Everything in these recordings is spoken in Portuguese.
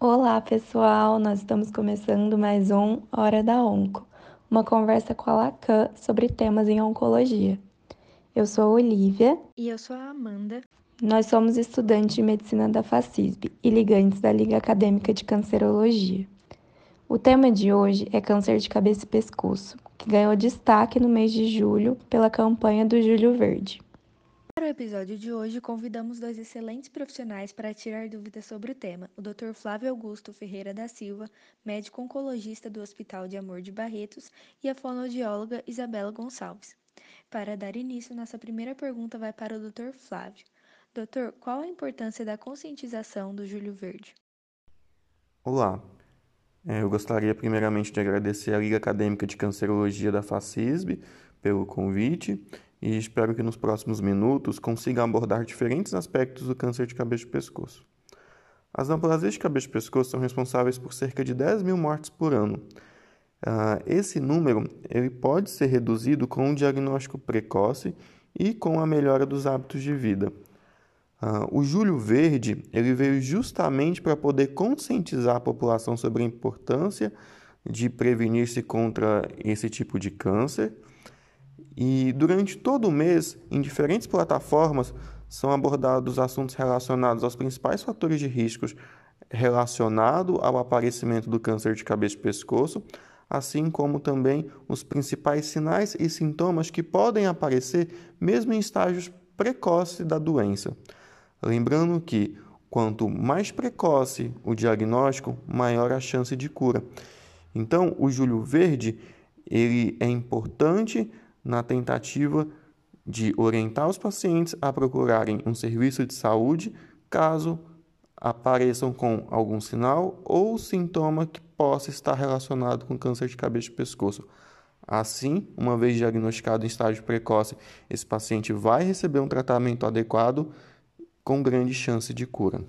Olá, pessoal! Nós estamos começando mais um Hora da Onco, uma conversa com a Lacan sobre temas em oncologia. Eu sou a Olivia. E eu sou a Amanda. Nós somos estudantes de medicina da FACISB e ligantes da Liga Acadêmica de Cancerologia. O tema de hoje é câncer de cabeça e pescoço, que ganhou destaque no mês de julho pela campanha do Julho Verde. Episódio de hoje, convidamos dois excelentes profissionais para tirar dúvidas sobre o tema: o Dr. Flávio Augusto Ferreira da Silva, médico oncologista do Hospital de Amor de Barretos, e a fonoaudióloga Isabela Gonçalves. Para dar início, nossa primeira pergunta vai para o Dr. Flávio. Doutor, qual a importância da conscientização do Julho Verde? Olá, é, eu gostaria primeiramente de agradecer à Liga Acadêmica de Cancerologia da FACISB pelo convite e espero que nos próximos minutos consiga abordar diferentes aspectos do câncer de cabeça e pescoço. As neoplasias de cabeça e pescoço são responsáveis por cerca de 10 mil mortes por ano. Uh, esse número ele pode ser reduzido com um diagnóstico precoce e com a melhora dos hábitos de vida. Uh, o Júlio Verde ele veio justamente para poder conscientizar a população sobre a importância de prevenir-se contra esse tipo de câncer. E durante todo o mês, em diferentes plataformas, são abordados assuntos relacionados aos principais fatores de riscos relacionados ao aparecimento do câncer de cabeça e pescoço, assim como também os principais sinais e sintomas que podem aparecer mesmo em estágios precoces da doença. Lembrando que quanto mais precoce o diagnóstico, maior a chance de cura. Então, o Júlio Verde ele é importante na tentativa de orientar os pacientes a procurarem um serviço de saúde caso apareçam com algum sinal ou sintoma que possa estar relacionado com câncer de cabeça e pescoço. Assim, uma vez diagnosticado em estágio precoce, esse paciente vai receber um tratamento adequado com grande chance de cura.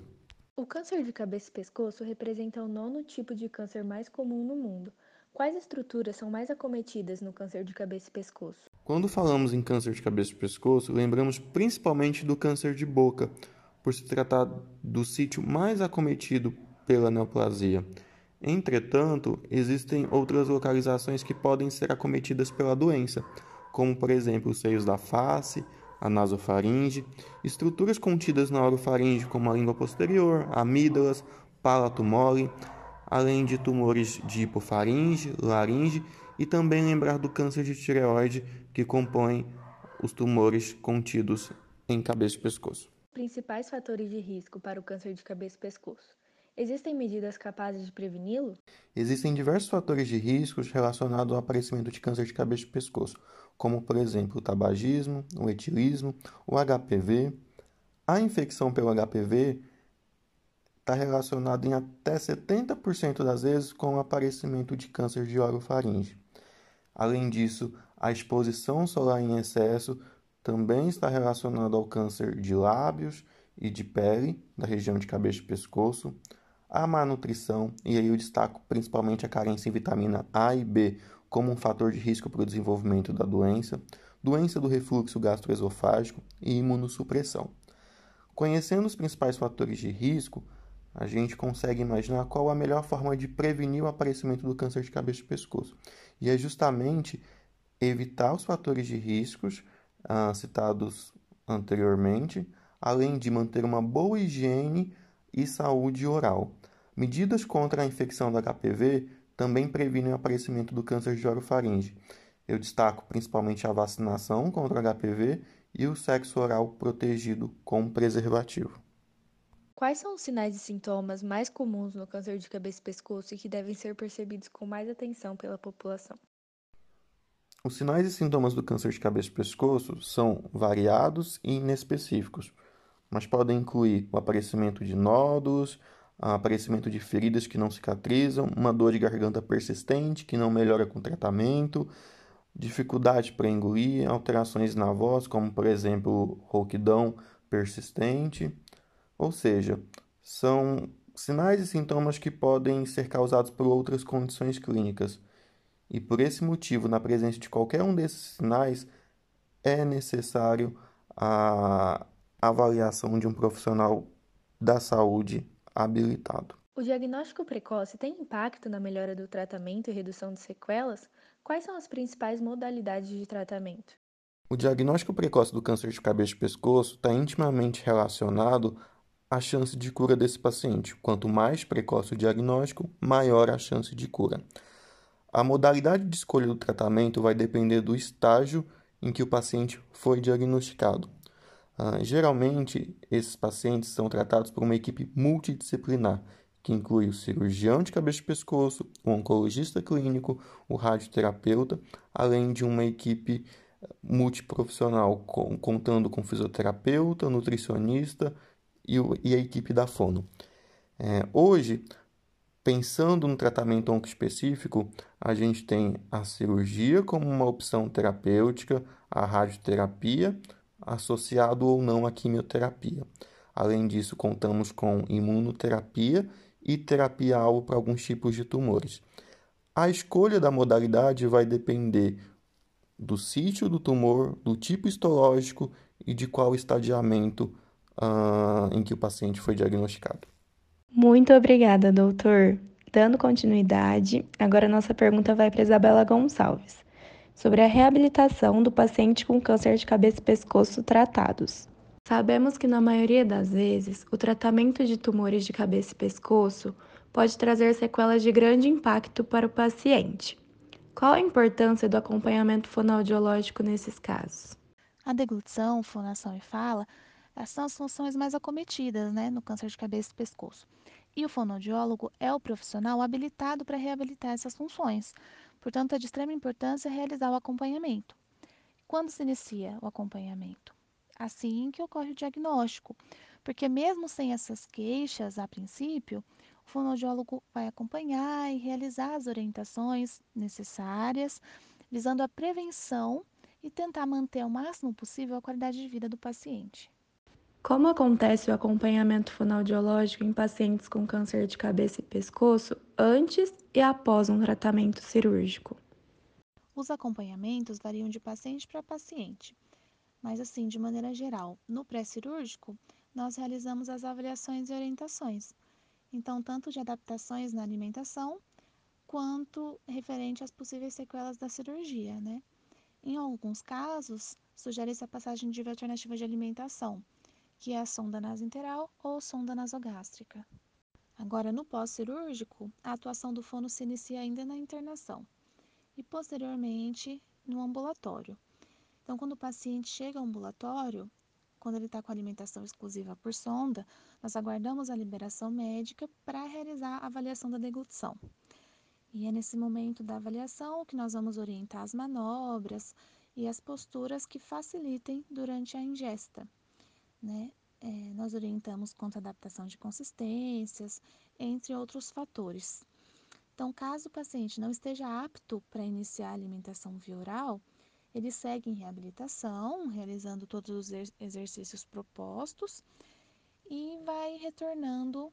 O câncer de cabeça e pescoço representa o nono tipo de câncer mais comum no mundo. Quais estruturas são mais acometidas no câncer de cabeça e pescoço? Quando falamos em câncer de cabeça e pescoço, lembramos principalmente do câncer de boca, por se tratar do sítio mais acometido pela neoplasia. Entretanto, existem outras localizações que podem ser acometidas pela doença, como por exemplo os seios da face, a nasofaringe, estruturas contidas na orofaringe como a língua posterior, amígdalas, palato mole, além de tumores de hipofaringe, laringe e também lembrar do câncer de tireoide que compõe os tumores contidos em cabeça e pescoço. Principais fatores de risco para o câncer de cabeça e pescoço. Existem medidas capazes de preveni-lo? Existem diversos fatores de riscos relacionados ao aparecimento de câncer de cabeça e pescoço, como por exemplo o tabagismo, o etilismo, o HPV. A infecção pelo HPV está relacionada em até 70% das vezes com o aparecimento de câncer de orofaringe. Além disso, a exposição solar em excesso também está relacionada ao câncer de lábios e de pele, da região de cabeça e pescoço, a má nutrição, e aí eu destaco principalmente a carência em vitamina A e B como um fator de risco para o desenvolvimento da doença, doença do refluxo gastroesofágico e imunossupressão. Conhecendo os principais fatores de risco, a gente consegue imaginar qual a melhor forma de prevenir o aparecimento do câncer de cabeça e pescoço. E é justamente evitar os fatores de riscos ah, citados anteriormente, além de manter uma boa higiene e saúde oral. Medidas contra a infecção do HPV também previnem o aparecimento do câncer de orofaringe. Eu destaco principalmente a vacinação contra o HPV e o sexo oral protegido com preservativo. Quais são os sinais e sintomas mais comuns no câncer de cabeça e pescoço e que devem ser percebidos com mais atenção pela população? Os sinais e sintomas do câncer de cabeça e pescoço são variados e inespecíficos, mas podem incluir o aparecimento de nódulos, aparecimento de feridas que não cicatrizam, uma dor de garganta persistente que não melhora com tratamento, dificuldade para engolir, alterações na voz, como por exemplo rouquidão persistente, ou seja, são sinais e sintomas que podem ser causados por outras condições clínicas. E por esse motivo, na presença de qualquer um desses sinais, é necessário a avaliação de um profissional da saúde habilitado. O diagnóstico precoce tem impacto na melhora do tratamento e redução de sequelas? Quais são as principais modalidades de tratamento? O diagnóstico precoce do câncer de cabeça e pescoço está intimamente relacionado à chance de cura desse paciente. Quanto mais precoce o diagnóstico, maior a chance de cura. A modalidade de escolha do tratamento vai depender do estágio em que o paciente foi diagnosticado. Uh, geralmente, esses pacientes são tratados por uma equipe multidisciplinar, que inclui o cirurgião de cabeça e pescoço, o oncologista clínico, o radioterapeuta, além de uma equipe eh, multiprofissional, com, contando com fisioterapeuta, nutricionista e, o, e a equipe da fono. É, hoje, pensando no tratamento oncoespecífico, a gente tem a cirurgia como uma opção terapêutica, a radioterapia, associado ou não à quimioterapia. Além disso, contamos com imunoterapia e terapia-alvo para alguns tipos de tumores. A escolha da modalidade vai depender do sítio do tumor, do tipo histológico e de qual estadiamento uh, em que o paciente foi diagnosticado. Muito obrigada, doutor. Dando continuidade, agora nossa pergunta vai para Isabela Gonçalves, sobre a reabilitação do paciente com câncer de cabeça e pescoço tratados. Sabemos que na maioria das vezes, o tratamento de tumores de cabeça e pescoço pode trazer sequelas de grande impacto para o paciente. Qual a importância do acompanhamento fonoaudiológico nesses casos? A deglutição, fonação e fala são as funções mais acometidas né, no câncer de cabeça e pescoço. E o fonoaudiólogo é o profissional habilitado para reabilitar essas funções. Portanto, é de extrema importância realizar o acompanhamento. Quando se inicia o acompanhamento? Assim que ocorre o diagnóstico, porque mesmo sem essas queixas a princípio, o fonoaudiólogo vai acompanhar e realizar as orientações necessárias, visando a prevenção e tentar manter ao máximo possível a qualidade de vida do paciente. Como acontece o acompanhamento fonoaudiológico em pacientes com câncer de cabeça e pescoço antes e após um tratamento cirúrgico? Os acompanhamentos variam de paciente para paciente, mas assim, de maneira geral, no pré-cirúrgico, nós realizamos as avaliações e orientações. Então, tanto de adaptações na alimentação, quanto referente às possíveis sequelas da cirurgia, né? Em alguns casos, sugere-se a passagem de alternativa de alimentação, que é a sonda nasointeral ou sonda nasogástrica. Agora, no pós-cirúrgico, a atuação do fono se inicia ainda na internação e posteriormente no ambulatório. Então, quando o paciente chega ao ambulatório, quando ele está com alimentação exclusiva por sonda, nós aguardamos a liberação médica para realizar a avaliação da deglutição. E é nesse momento da avaliação que nós vamos orientar as manobras e as posturas que facilitem durante a ingesta né? É, nós orientamos à adaptação de consistências, entre outros fatores. Então, caso o paciente não esteja apto para iniciar a alimentação via oral, ele segue em reabilitação, realizando todos os exercícios propostos e vai retornando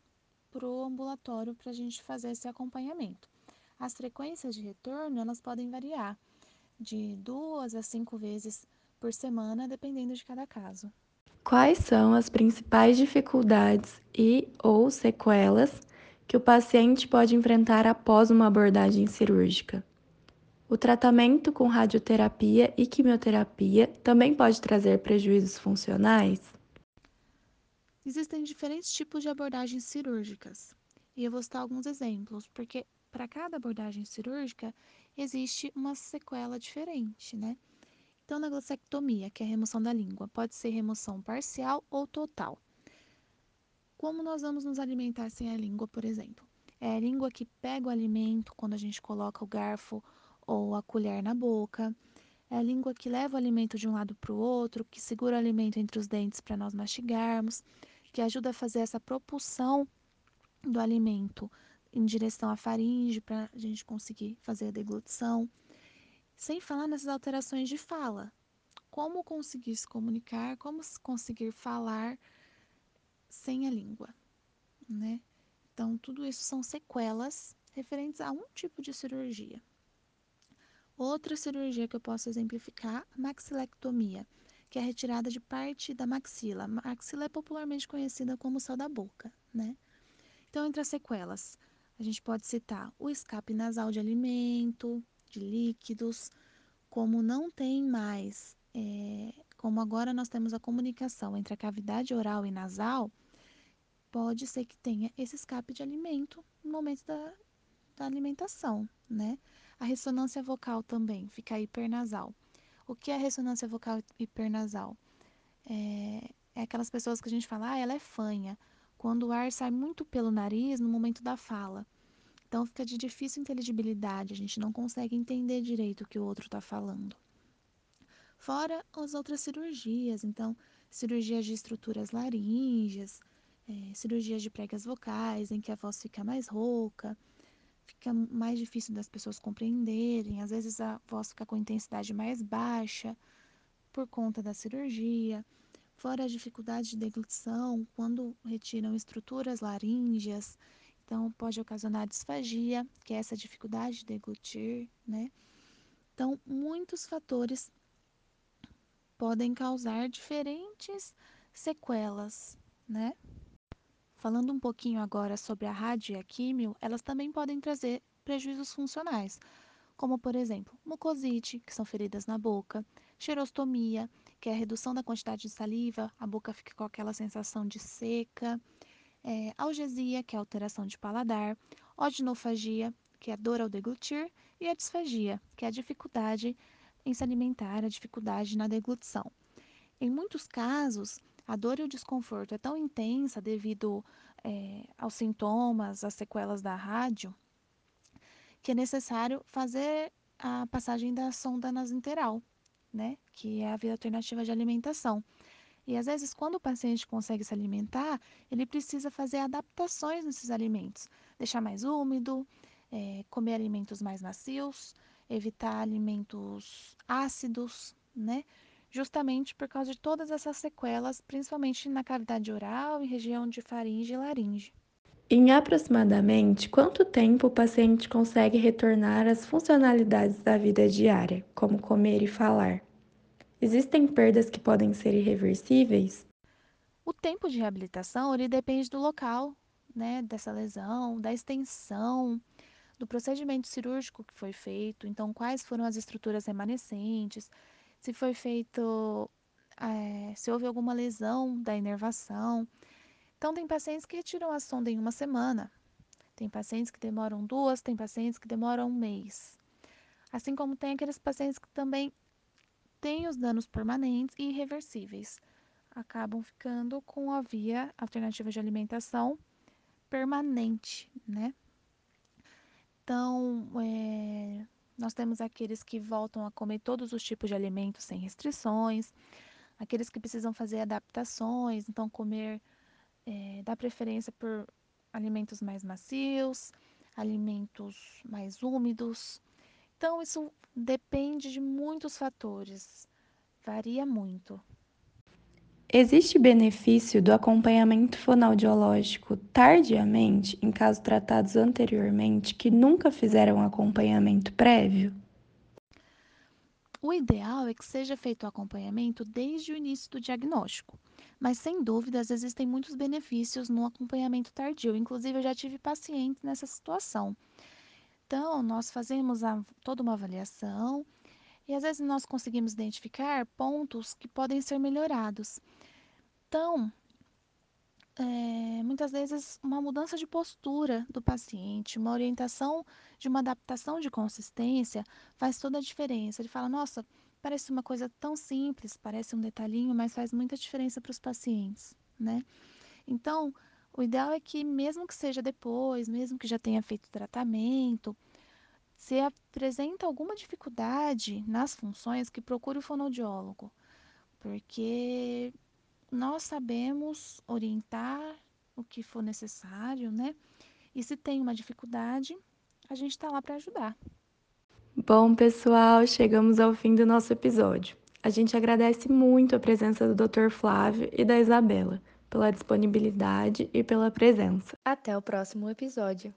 para o ambulatório para a gente fazer esse acompanhamento. As frequências de retorno elas podem variar de duas a cinco vezes por semana, dependendo de cada caso. Quais são as principais dificuldades e ou sequelas que o paciente pode enfrentar após uma abordagem cirúrgica? O tratamento com radioterapia e quimioterapia também pode trazer prejuízos funcionais? Existem diferentes tipos de abordagens cirúrgicas e eu vou citar alguns exemplos, porque para cada abordagem cirúrgica existe uma sequela diferente, né? Então, na glossectomia, que é a remoção da língua, pode ser remoção parcial ou total. Como nós vamos nos alimentar sem a língua, por exemplo? É a língua que pega o alimento quando a gente coloca o garfo ou a colher na boca. É a língua que leva o alimento de um lado para o outro, que segura o alimento entre os dentes para nós mastigarmos, que ajuda a fazer essa propulsão do alimento em direção à faringe para a gente conseguir fazer a deglutição. Sem falar nessas alterações de fala. Como conseguir se comunicar, como conseguir falar sem a língua, né? Então, tudo isso são sequelas referentes a um tipo de cirurgia. Outra cirurgia que eu posso exemplificar, a maxilectomia, que é a retirada de parte da maxila. A maxila é popularmente conhecida como céu da boca, né? Então, entre as sequelas, a gente pode citar o escape nasal de alimento, de líquidos, como não tem mais, é, como agora nós temos a comunicação entre a cavidade oral e nasal, pode ser que tenha esse escape de alimento no momento da, da alimentação, né? A ressonância vocal também fica hipernasal. O que é a ressonância vocal hipernasal? É, é aquelas pessoas que a gente fala, ah, ela é fanha, quando o ar sai muito pelo nariz no momento da fala. Então fica de difícil inteligibilidade, a gente não consegue entender direito o que o outro está falando. Fora as outras cirurgias, então, cirurgias de estruturas laríngeas, é, cirurgias de pregas vocais, em que a voz fica mais rouca, fica mais difícil das pessoas compreenderem, às vezes a voz fica com intensidade mais baixa por conta da cirurgia. Fora a dificuldade de deglutição, quando retiram estruturas laríngeas, então pode ocasionar disfagia, que é essa dificuldade de deglutir, né? Então, muitos fatores podem causar diferentes sequelas, né? Falando um pouquinho agora sobre a rádio e a químio, elas também podem trazer prejuízos funcionais, como por exemplo, mucosite, que são feridas na boca, xerostomia, que é a redução da quantidade de saliva, a boca fica com aquela sensação de seca, é, algesia, que é alteração de paladar, odinofagia, que é dor ao deglutir, e a disfagia, que é a dificuldade em se alimentar, a dificuldade na deglutição. Em muitos casos, a dor e o desconforto é tão intensa devido é, aos sintomas, às sequelas da rádio, que é necessário fazer a passagem da sonda nasinteral, né? Que é a via alternativa de alimentação. E às vezes, quando o paciente consegue se alimentar, ele precisa fazer adaptações nesses alimentos, deixar mais úmido, é, comer alimentos mais macios, evitar alimentos ácidos, né? justamente por causa de todas essas sequelas, principalmente na cavidade oral e região de faringe e laringe. Em aproximadamente quanto tempo o paciente consegue retornar às funcionalidades da vida diária, como comer e falar? Existem perdas que podem ser irreversíveis? O tempo de reabilitação ele depende do local, né, dessa lesão, da extensão, do procedimento cirúrgico que foi feito, então quais foram as estruturas remanescentes, se foi feito, é, se houve alguma lesão da inervação. Então, tem pacientes que retiram a sonda em uma semana, tem pacientes que demoram duas, tem pacientes que demoram um mês. Assim como tem aqueles pacientes que também têm os danos permanentes e irreversíveis, acabam ficando com a via alternativa de alimentação permanente, né? Então, é, nós temos aqueles que voltam a comer todos os tipos de alimentos sem restrições, aqueles que precisam fazer adaptações, então comer, é, dá preferência por alimentos mais macios, alimentos mais úmidos. Então, isso depende de muitos fatores, varia muito. Existe benefício do acompanhamento fonoaudiológico tardiamente em casos tratados anteriormente que nunca fizeram acompanhamento prévio? O ideal é que seja feito o acompanhamento desde o início do diagnóstico, mas sem dúvidas existem muitos benefícios no acompanhamento tardio. Inclusive, eu já tive pacientes nessa situação. Então, nós fazemos a, toda uma avaliação e às vezes nós conseguimos identificar pontos que podem ser melhorados. Então, é, muitas vezes uma mudança de postura do paciente, uma orientação de uma adaptação de consistência faz toda a diferença. Ele fala: Nossa, parece uma coisa tão simples, parece um detalhinho, mas faz muita diferença para os pacientes, né? Então, o ideal é que, mesmo que seja depois, mesmo que já tenha feito tratamento, se apresenta alguma dificuldade nas funções, que procure o fonoaudiólogo, porque nós sabemos orientar o que for necessário, né? E se tem uma dificuldade, a gente está lá para ajudar. Bom, pessoal, chegamos ao fim do nosso episódio. A gente agradece muito a presença do Dr. Flávio e da Isabela, pela disponibilidade e pela presença. Até o próximo episódio.